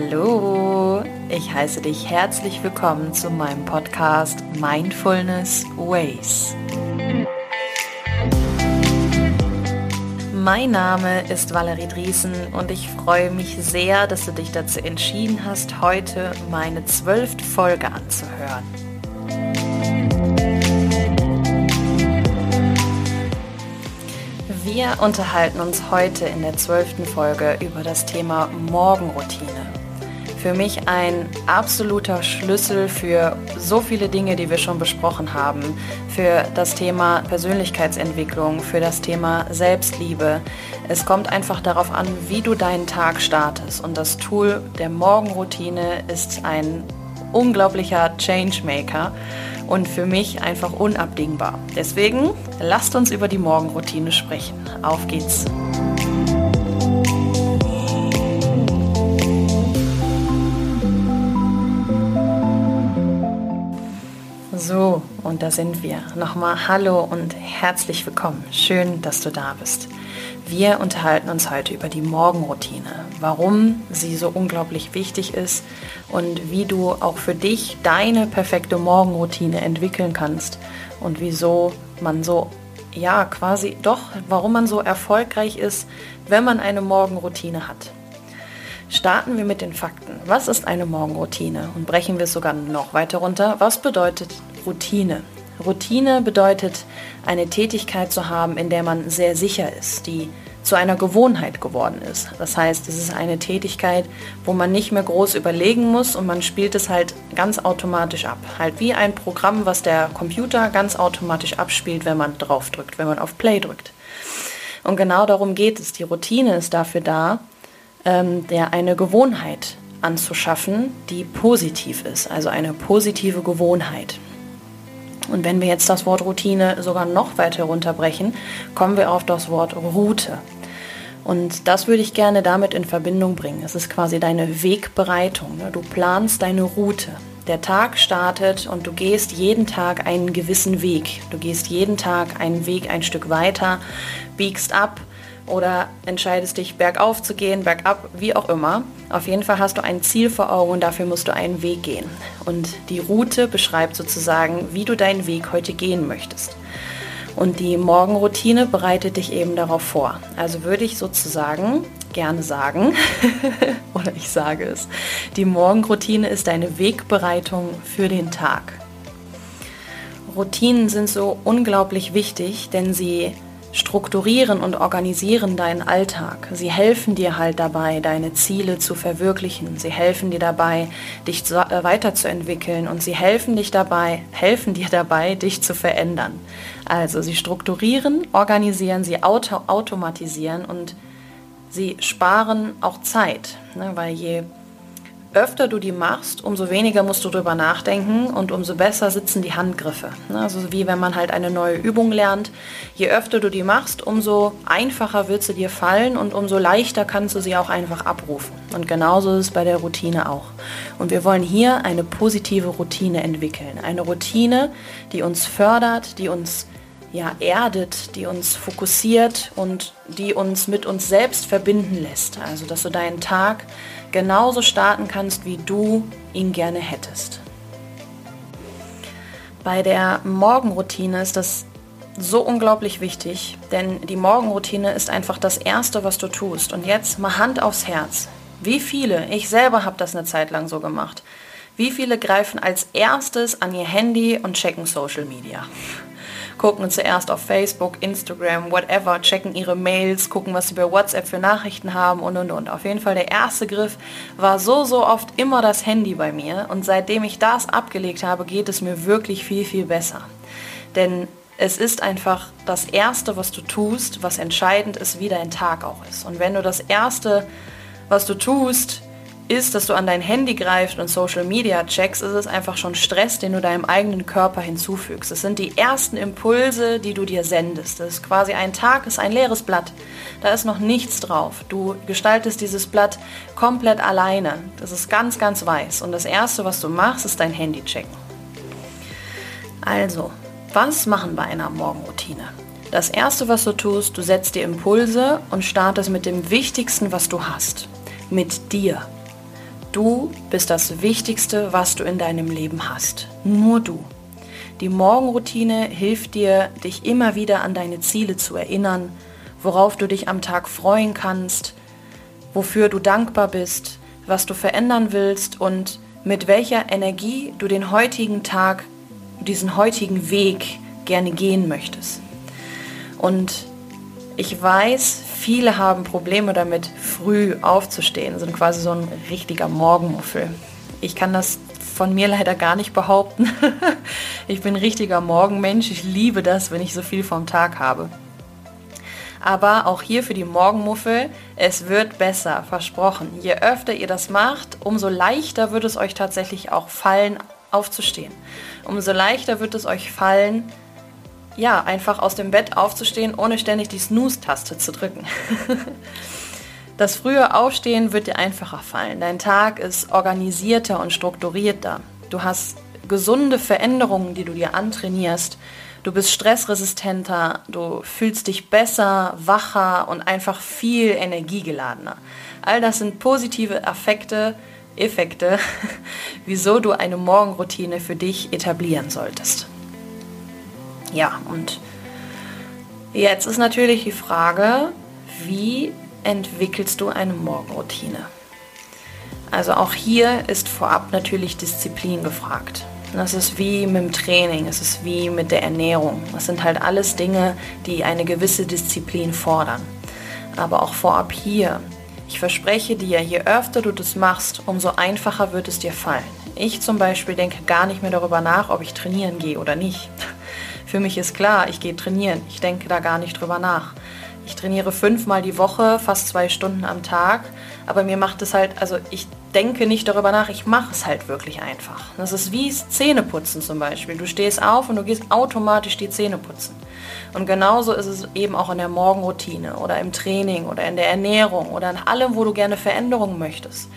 Hallo, ich heiße dich herzlich willkommen zu meinem Podcast Mindfulness Ways. Mein Name ist Valerie Driesen und ich freue mich sehr, dass du dich dazu entschieden hast, heute meine zwölfte Folge anzuhören. Wir unterhalten uns heute in der zwölften Folge über das Thema Morgenroutine. Für mich ein absoluter Schlüssel für so viele Dinge, die wir schon besprochen haben. Für das Thema Persönlichkeitsentwicklung, für das Thema Selbstliebe. Es kommt einfach darauf an, wie du deinen Tag startest. Und das Tool der Morgenroutine ist ein unglaublicher Changemaker und für mich einfach unabdingbar. Deswegen lasst uns über die Morgenroutine sprechen. Auf geht's! So, und da sind wir. Nochmal Hallo und herzlich willkommen. Schön, dass du da bist. Wir unterhalten uns heute über die Morgenroutine, warum sie so unglaublich wichtig ist und wie du auch für dich deine perfekte Morgenroutine entwickeln kannst und wieso man so, ja, quasi doch, warum man so erfolgreich ist, wenn man eine Morgenroutine hat. Starten wir mit den Fakten. Was ist eine Morgenroutine? Und brechen wir es sogar noch weiter runter. Was bedeutet Routine? Routine bedeutet, eine Tätigkeit zu haben, in der man sehr sicher ist, die zu einer Gewohnheit geworden ist. Das heißt, es ist eine Tätigkeit, wo man nicht mehr groß überlegen muss und man spielt es halt ganz automatisch ab. Halt wie ein Programm, was der Computer ganz automatisch abspielt, wenn man drauf drückt, wenn man auf Play drückt. Und genau darum geht es. Die Routine ist dafür da, ähm, der eine Gewohnheit anzuschaffen, die positiv ist, also eine positive Gewohnheit. Und wenn wir jetzt das Wort Routine sogar noch weiter runterbrechen, kommen wir auf das Wort Route. Und das würde ich gerne damit in Verbindung bringen. Es ist quasi deine Wegbereitung. Ne? Du planst deine Route. Der Tag startet und du gehst jeden Tag einen gewissen Weg. Du gehst jeden Tag einen Weg ein Stück weiter, biegst ab, oder entscheidest dich bergauf zu gehen, bergab, wie auch immer. Auf jeden Fall hast du ein Ziel vor Augen und dafür musst du einen Weg gehen. Und die Route beschreibt sozusagen, wie du deinen Weg heute gehen möchtest. Und die Morgenroutine bereitet dich eben darauf vor. Also würde ich sozusagen gerne sagen, oder ich sage es, die Morgenroutine ist deine Wegbereitung für den Tag. Routinen sind so unglaublich wichtig, denn sie strukturieren und organisieren deinen Alltag. Sie helfen dir halt dabei, deine Ziele zu verwirklichen. Sie helfen dir dabei, dich äh, weiterzuentwickeln und sie helfen dich dabei, helfen dir dabei, dich zu verändern. Also sie strukturieren, organisieren, sie auto automatisieren und sie sparen auch Zeit, ne? weil je öfter du die machst, umso weniger musst du drüber nachdenken und umso besser sitzen die Handgriffe. Ne, also wie wenn man halt eine neue Übung lernt. Je öfter du die machst, umso einfacher wird sie dir fallen und umso leichter kannst du sie auch einfach abrufen. Und genauso ist es bei der Routine auch. Und wir wollen hier eine positive Routine entwickeln. Eine Routine, die uns fördert, die uns ja, erdet, die uns fokussiert und die uns mit uns selbst verbinden lässt. Also, dass du deinen Tag genauso starten kannst, wie du ihn gerne hättest. Bei der Morgenroutine ist das so unglaublich wichtig, denn die Morgenroutine ist einfach das Erste, was du tust. Und jetzt mal Hand aufs Herz. Wie viele, ich selber habe das eine Zeit lang so gemacht, wie viele greifen als erstes an ihr Handy und checken Social Media? Gucken zuerst auf Facebook, Instagram, whatever, checken ihre Mails, gucken, was sie bei WhatsApp für Nachrichten haben und und und. Auf jeden Fall der erste Griff war so, so oft immer das Handy bei mir und seitdem ich das abgelegt habe, geht es mir wirklich viel, viel besser. Denn es ist einfach das Erste, was du tust, was entscheidend ist, wie dein Tag auch ist. Und wenn du das Erste, was du tust, ist, dass du an dein Handy greifst und Social Media checkst, ist es einfach schon Stress, den du deinem eigenen Körper hinzufügst. Es sind die ersten Impulse, die du dir sendest. Das ist quasi ein Tag, ist ein leeres Blatt. Da ist noch nichts drauf. Du gestaltest dieses Blatt komplett alleine. Das ist ganz, ganz weiß. Und das Erste, was du machst, ist dein Handy checken. Also, was machen bei einer Morgenroutine? Das Erste, was du tust, du setzt dir Impulse und startest mit dem Wichtigsten, was du hast. Mit dir. Du bist das Wichtigste, was du in deinem Leben hast. Nur du. Die Morgenroutine hilft dir, dich immer wieder an deine Ziele zu erinnern, worauf du dich am Tag freuen kannst, wofür du dankbar bist, was du verändern willst und mit welcher Energie du den heutigen Tag, diesen heutigen Weg gerne gehen möchtest. Und ich weiß, viele haben Probleme damit, früh aufzustehen, sind quasi so ein richtiger Morgenmuffel. Ich kann das von mir leider gar nicht behaupten. ich bin ein richtiger Morgenmensch. Ich liebe das, wenn ich so viel vom Tag habe. Aber auch hier für die Morgenmuffel, es wird besser, versprochen. Je öfter ihr das macht, umso leichter wird es euch tatsächlich auch fallen, aufzustehen. Umso leichter wird es euch fallen, ja, einfach aus dem Bett aufzustehen, ohne ständig die Snooze-Taste zu drücken. Das frühe Aufstehen wird dir einfacher fallen. Dein Tag ist organisierter und strukturierter. Du hast gesunde Veränderungen, die du dir antrainierst. Du bist stressresistenter, du fühlst dich besser, wacher und einfach viel energiegeladener. All das sind positive Effekte, Effekte, wieso du eine Morgenroutine für dich etablieren solltest. Ja, und jetzt ist natürlich die Frage, wie entwickelst du eine Morgenroutine? Also auch hier ist vorab natürlich Disziplin gefragt. Das ist wie mit dem Training, es ist wie mit der Ernährung. Das sind halt alles Dinge, die eine gewisse Disziplin fordern. Aber auch vorab hier, ich verspreche dir, je öfter du das machst, umso einfacher wird es dir fallen. Ich zum Beispiel denke gar nicht mehr darüber nach, ob ich trainieren gehe oder nicht. Für mich ist klar, ich gehe trainieren. Ich denke da gar nicht drüber nach. Ich trainiere fünfmal die Woche, fast zwei Stunden am Tag. Aber mir macht es halt, also ich denke nicht darüber nach, ich mache es halt wirklich einfach. Das ist wie Zähneputzen zum Beispiel. Du stehst auf und du gehst automatisch die Zähne putzen. Und genauso ist es eben auch in der Morgenroutine oder im Training oder in der Ernährung oder in allem, wo du gerne Veränderungen möchtest.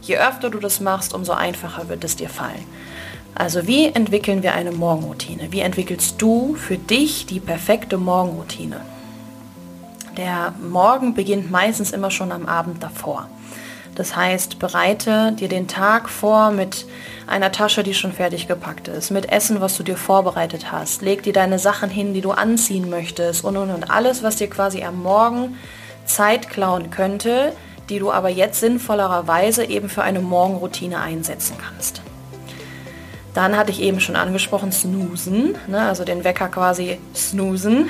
Je öfter du das machst, umso einfacher wird es dir fallen. Also wie entwickeln wir eine Morgenroutine? Wie entwickelst du für dich die perfekte Morgenroutine? Der Morgen beginnt meistens immer schon am Abend davor. Das heißt, bereite dir den Tag vor mit einer Tasche, die schon fertig gepackt ist, mit Essen, was du dir vorbereitet hast. Leg dir deine Sachen hin, die du anziehen möchtest und und und alles, was dir quasi am Morgen Zeit klauen könnte, die du aber jetzt sinnvollerweise eben für eine Morgenroutine einsetzen kannst. Dann hatte ich eben schon angesprochen, snoosen, ne, also den Wecker quasi snoosen.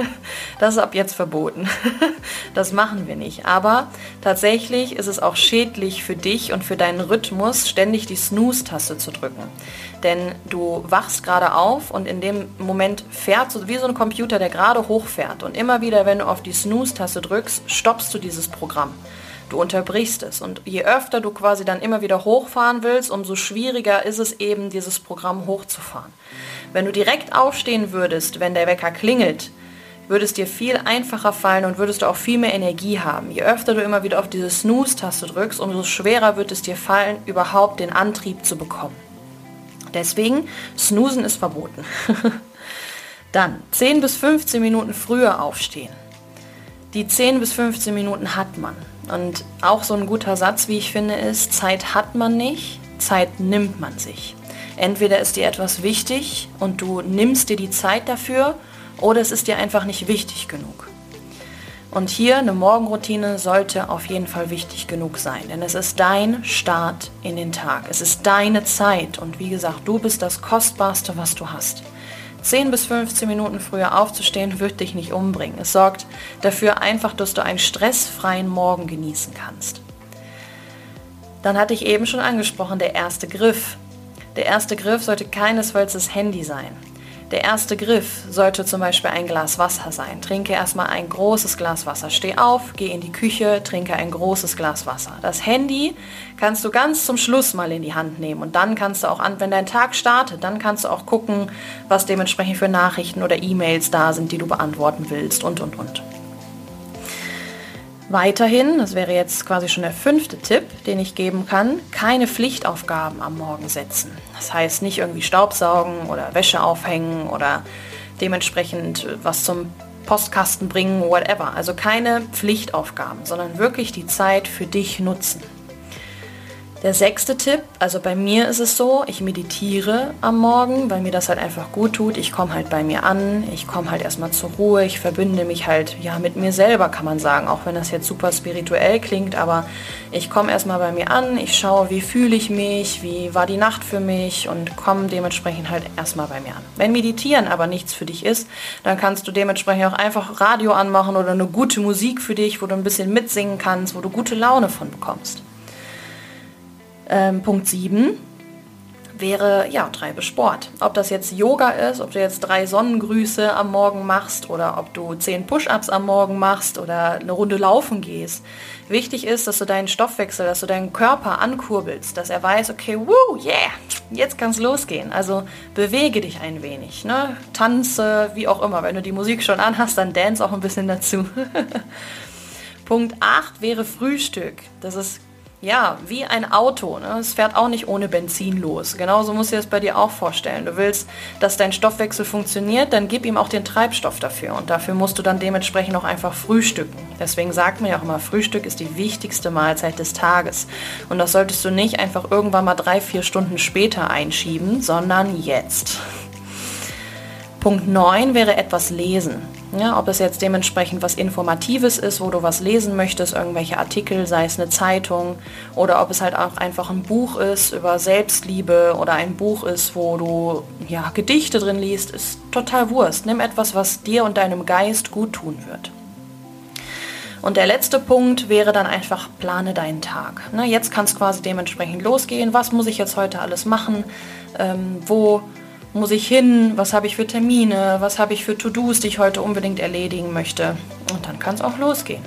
das ist ab jetzt verboten. das machen wir nicht. Aber tatsächlich ist es auch schädlich für dich und für deinen Rhythmus, ständig die Snooze-Taste zu drücken. Denn du wachst gerade auf und in dem Moment fährt so wie so ein Computer, der gerade hochfährt. Und immer wieder, wenn du auf die Snooze-Taste drückst, stoppst du dieses Programm. Du unterbrichst es. Und je öfter du quasi dann immer wieder hochfahren willst, umso schwieriger ist es eben, dieses Programm hochzufahren. Wenn du direkt aufstehen würdest, wenn der Wecker klingelt, würde es dir viel einfacher fallen und würdest du auch viel mehr Energie haben. Je öfter du immer wieder auf diese Snooze-Taste drückst, umso schwerer wird es dir fallen, überhaupt den Antrieb zu bekommen. Deswegen, Snoosen ist verboten. Dann 10 bis 15 Minuten früher aufstehen. Die 10 bis 15 Minuten hat man. Und auch so ein guter Satz, wie ich finde, ist, Zeit hat man nicht, Zeit nimmt man sich. Entweder ist dir etwas wichtig und du nimmst dir die Zeit dafür oder es ist dir einfach nicht wichtig genug. Und hier eine Morgenroutine sollte auf jeden Fall wichtig genug sein, denn es ist dein Start in den Tag. Es ist deine Zeit und wie gesagt, du bist das Kostbarste, was du hast. 10 bis 15 Minuten früher aufzustehen wird dich nicht umbringen. Es sorgt dafür einfach, dass du einen stressfreien Morgen genießen kannst. Dann hatte ich eben schon angesprochen, der erste Griff. Der erste Griff sollte keinesfalls das Handy sein. Der erste Griff sollte zum Beispiel ein Glas Wasser sein. Trinke erstmal ein großes Glas Wasser. Steh auf, geh in die Küche, trinke ein großes Glas Wasser. Das Handy kannst du ganz zum Schluss mal in die Hand nehmen und dann kannst du auch an, wenn dein Tag startet, dann kannst du auch gucken, was dementsprechend für Nachrichten oder E-Mails da sind, die du beantworten willst und und und. Weiterhin, das wäre jetzt quasi schon der fünfte Tipp, den ich geben kann, keine Pflichtaufgaben am Morgen setzen. Das heißt nicht irgendwie Staubsaugen oder Wäsche aufhängen oder dementsprechend was zum Postkasten bringen, whatever. Also keine Pflichtaufgaben, sondern wirklich die Zeit für dich nutzen. Der sechste Tipp, also bei mir ist es so, ich meditiere am Morgen, weil mir das halt einfach gut tut. Ich komme halt bei mir an, ich komme halt erstmal zur Ruhe, ich verbinde mich halt ja mit mir selber, kann man sagen, auch wenn das jetzt super spirituell klingt, aber ich komme erstmal bei mir an, ich schaue, wie fühle ich mich, wie war die Nacht für mich und komme dementsprechend halt erstmal bei mir an. Wenn Meditieren aber nichts für dich ist, dann kannst du dementsprechend auch einfach Radio anmachen oder eine gute Musik für dich, wo du ein bisschen mitsingen kannst, wo du gute Laune von bekommst. Ähm, Punkt 7 wäre, ja, treibe Sport. Ob das jetzt Yoga ist, ob du jetzt drei Sonnengrüße am Morgen machst oder ob du zehn Push-ups am Morgen machst oder eine Runde laufen gehst. Wichtig ist, dass du deinen Stoffwechsel, dass du deinen Körper ankurbelst, dass er weiß, okay, woo, yeah, jetzt kann es losgehen. Also bewege dich ein wenig, ne? tanze, wie auch immer. Wenn du die Musik schon anhast, dann dance auch ein bisschen dazu. Punkt 8 wäre Frühstück. Das ist ja, wie ein Auto. Ne? Es fährt auch nicht ohne Benzin los. Genauso musst du dir das bei dir auch vorstellen. Du willst, dass dein Stoffwechsel funktioniert, dann gib ihm auch den Treibstoff dafür. Und dafür musst du dann dementsprechend auch einfach frühstücken. Deswegen sagt man ja auch immer, Frühstück ist die wichtigste Mahlzeit des Tages. Und das solltest du nicht einfach irgendwann mal drei, vier Stunden später einschieben, sondern jetzt. Punkt 9 wäre etwas lesen. Ja, ob es jetzt dementsprechend was Informatives ist, wo du was lesen möchtest, irgendwelche Artikel, sei es eine Zeitung, oder ob es halt auch einfach ein Buch ist über Selbstliebe oder ein Buch ist, wo du ja, Gedichte drin liest, ist total Wurst. Nimm etwas, was dir und deinem Geist gut tun wird. Und der letzte Punkt wäre dann einfach, plane deinen Tag. Ne, jetzt kann es quasi dementsprechend losgehen. Was muss ich jetzt heute alles machen? Ähm, wo muss ich hin, was habe ich für Termine, was habe ich für To-Dos, die ich heute unbedingt erledigen möchte. Und dann kann es auch losgehen.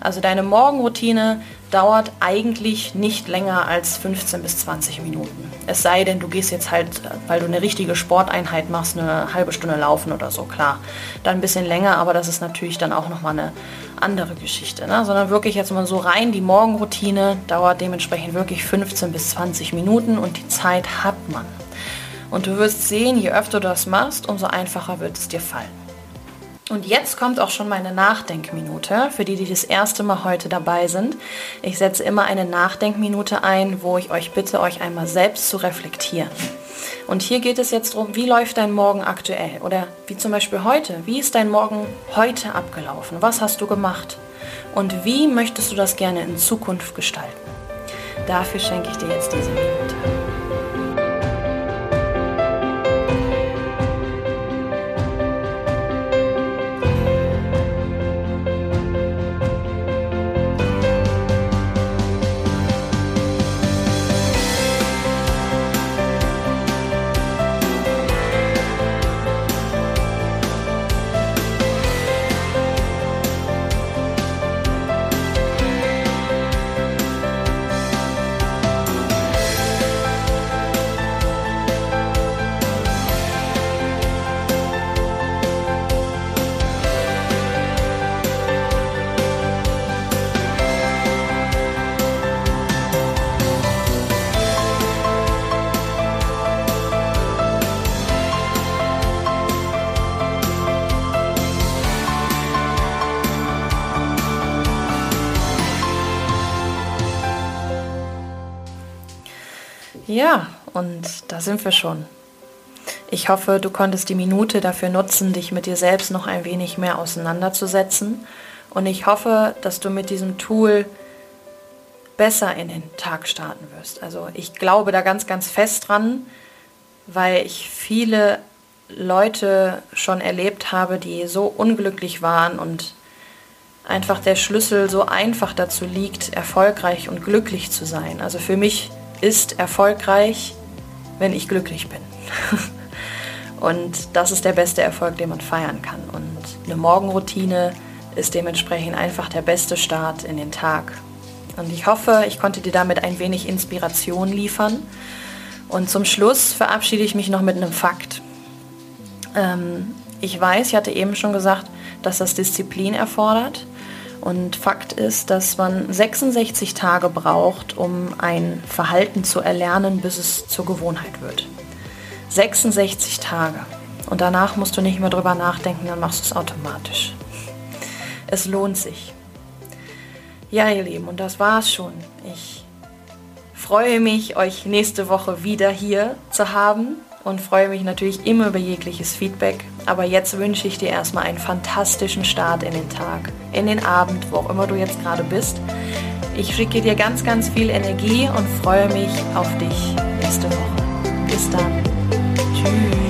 Also deine Morgenroutine dauert eigentlich nicht länger als 15 bis 20 Minuten. Es sei denn, du gehst jetzt halt, weil du eine richtige Sporteinheit machst, eine halbe Stunde laufen oder so, klar. Dann ein bisschen länger, aber das ist natürlich dann auch nochmal eine andere Geschichte. Ne? Sondern wirklich jetzt mal so rein, die Morgenroutine dauert dementsprechend wirklich 15 bis 20 Minuten und die Zeit hat man. Und du wirst sehen, je öfter du das machst, umso einfacher wird es dir fallen. Und jetzt kommt auch schon meine Nachdenkminute, für die, die das erste Mal heute dabei sind. Ich setze immer eine Nachdenkminute ein, wo ich euch bitte, euch einmal selbst zu reflektieren. Und hier geht es jetzt darum, wie läuft dein Morgen aktuell? Oder wie zum Beispiel heute. Wie ist dein Morgen heute abgelaufen? Was hast du gemacht? Und wie möchtest du das gerne in Zukunft gestalten? Dafür schenke ich dir jetzt diese Minute. Ja, und da sind wir schon. Ich hoffe, du konntest die Minute dafür nutzen, dich mit dir selbst noch ein wenig mehr auseinanderzusetzen. Und ich hoffe, dass du mit diesem Tool besser in den Tag starten wirst. Also ich glaube da ganz, ganz fest dran, weil ich viele Leute schon erlebt habe, die so unglücklich waren und einfach der Schlüssel so einfach dazu liegt, erfolgreich und glücklich zu sein. Also für mich ist erfolgreich, wenn ich glücklich bin. und das ist der beste Erfolg, den man feiern kann. Und eine Morgenroutine ist dementsprechend einfach der beste Start in den Tag. Und ich hoffe, ich konnte dir damit ein wenig Inspiration liefern. Und zum Schluss verabschiede ich mich noch mit einem Fakt. Ähm, ich weiß, ich hatte eben schon gesagt, dass das Disziplin erfordert. Und Fakt ist, dass man 66 Tage braucht, um ein Verhalten zu erlernen, bis es zur Gewohnheit wird. 66 Tage. Und danach musst du nicht mehr drüber nachdenken, dann machst du es automatisch. Es lohnt sich. Ja, ihr Lieben, und das war's schon. Ich freue mich, euch nächste Woche wieder hier zu haben und freue mich natürlich immer über jegliches Feedback. Aber jetzt wünsche ich dir erstmal einen fantastischen Start in den Tag, in den Abend, wo auch immer du jetzt gerade bist. Ich schicke dir ganz, ganz viel Energie und freue mich auf dich nächste Woche. Bis dann. Tschüss.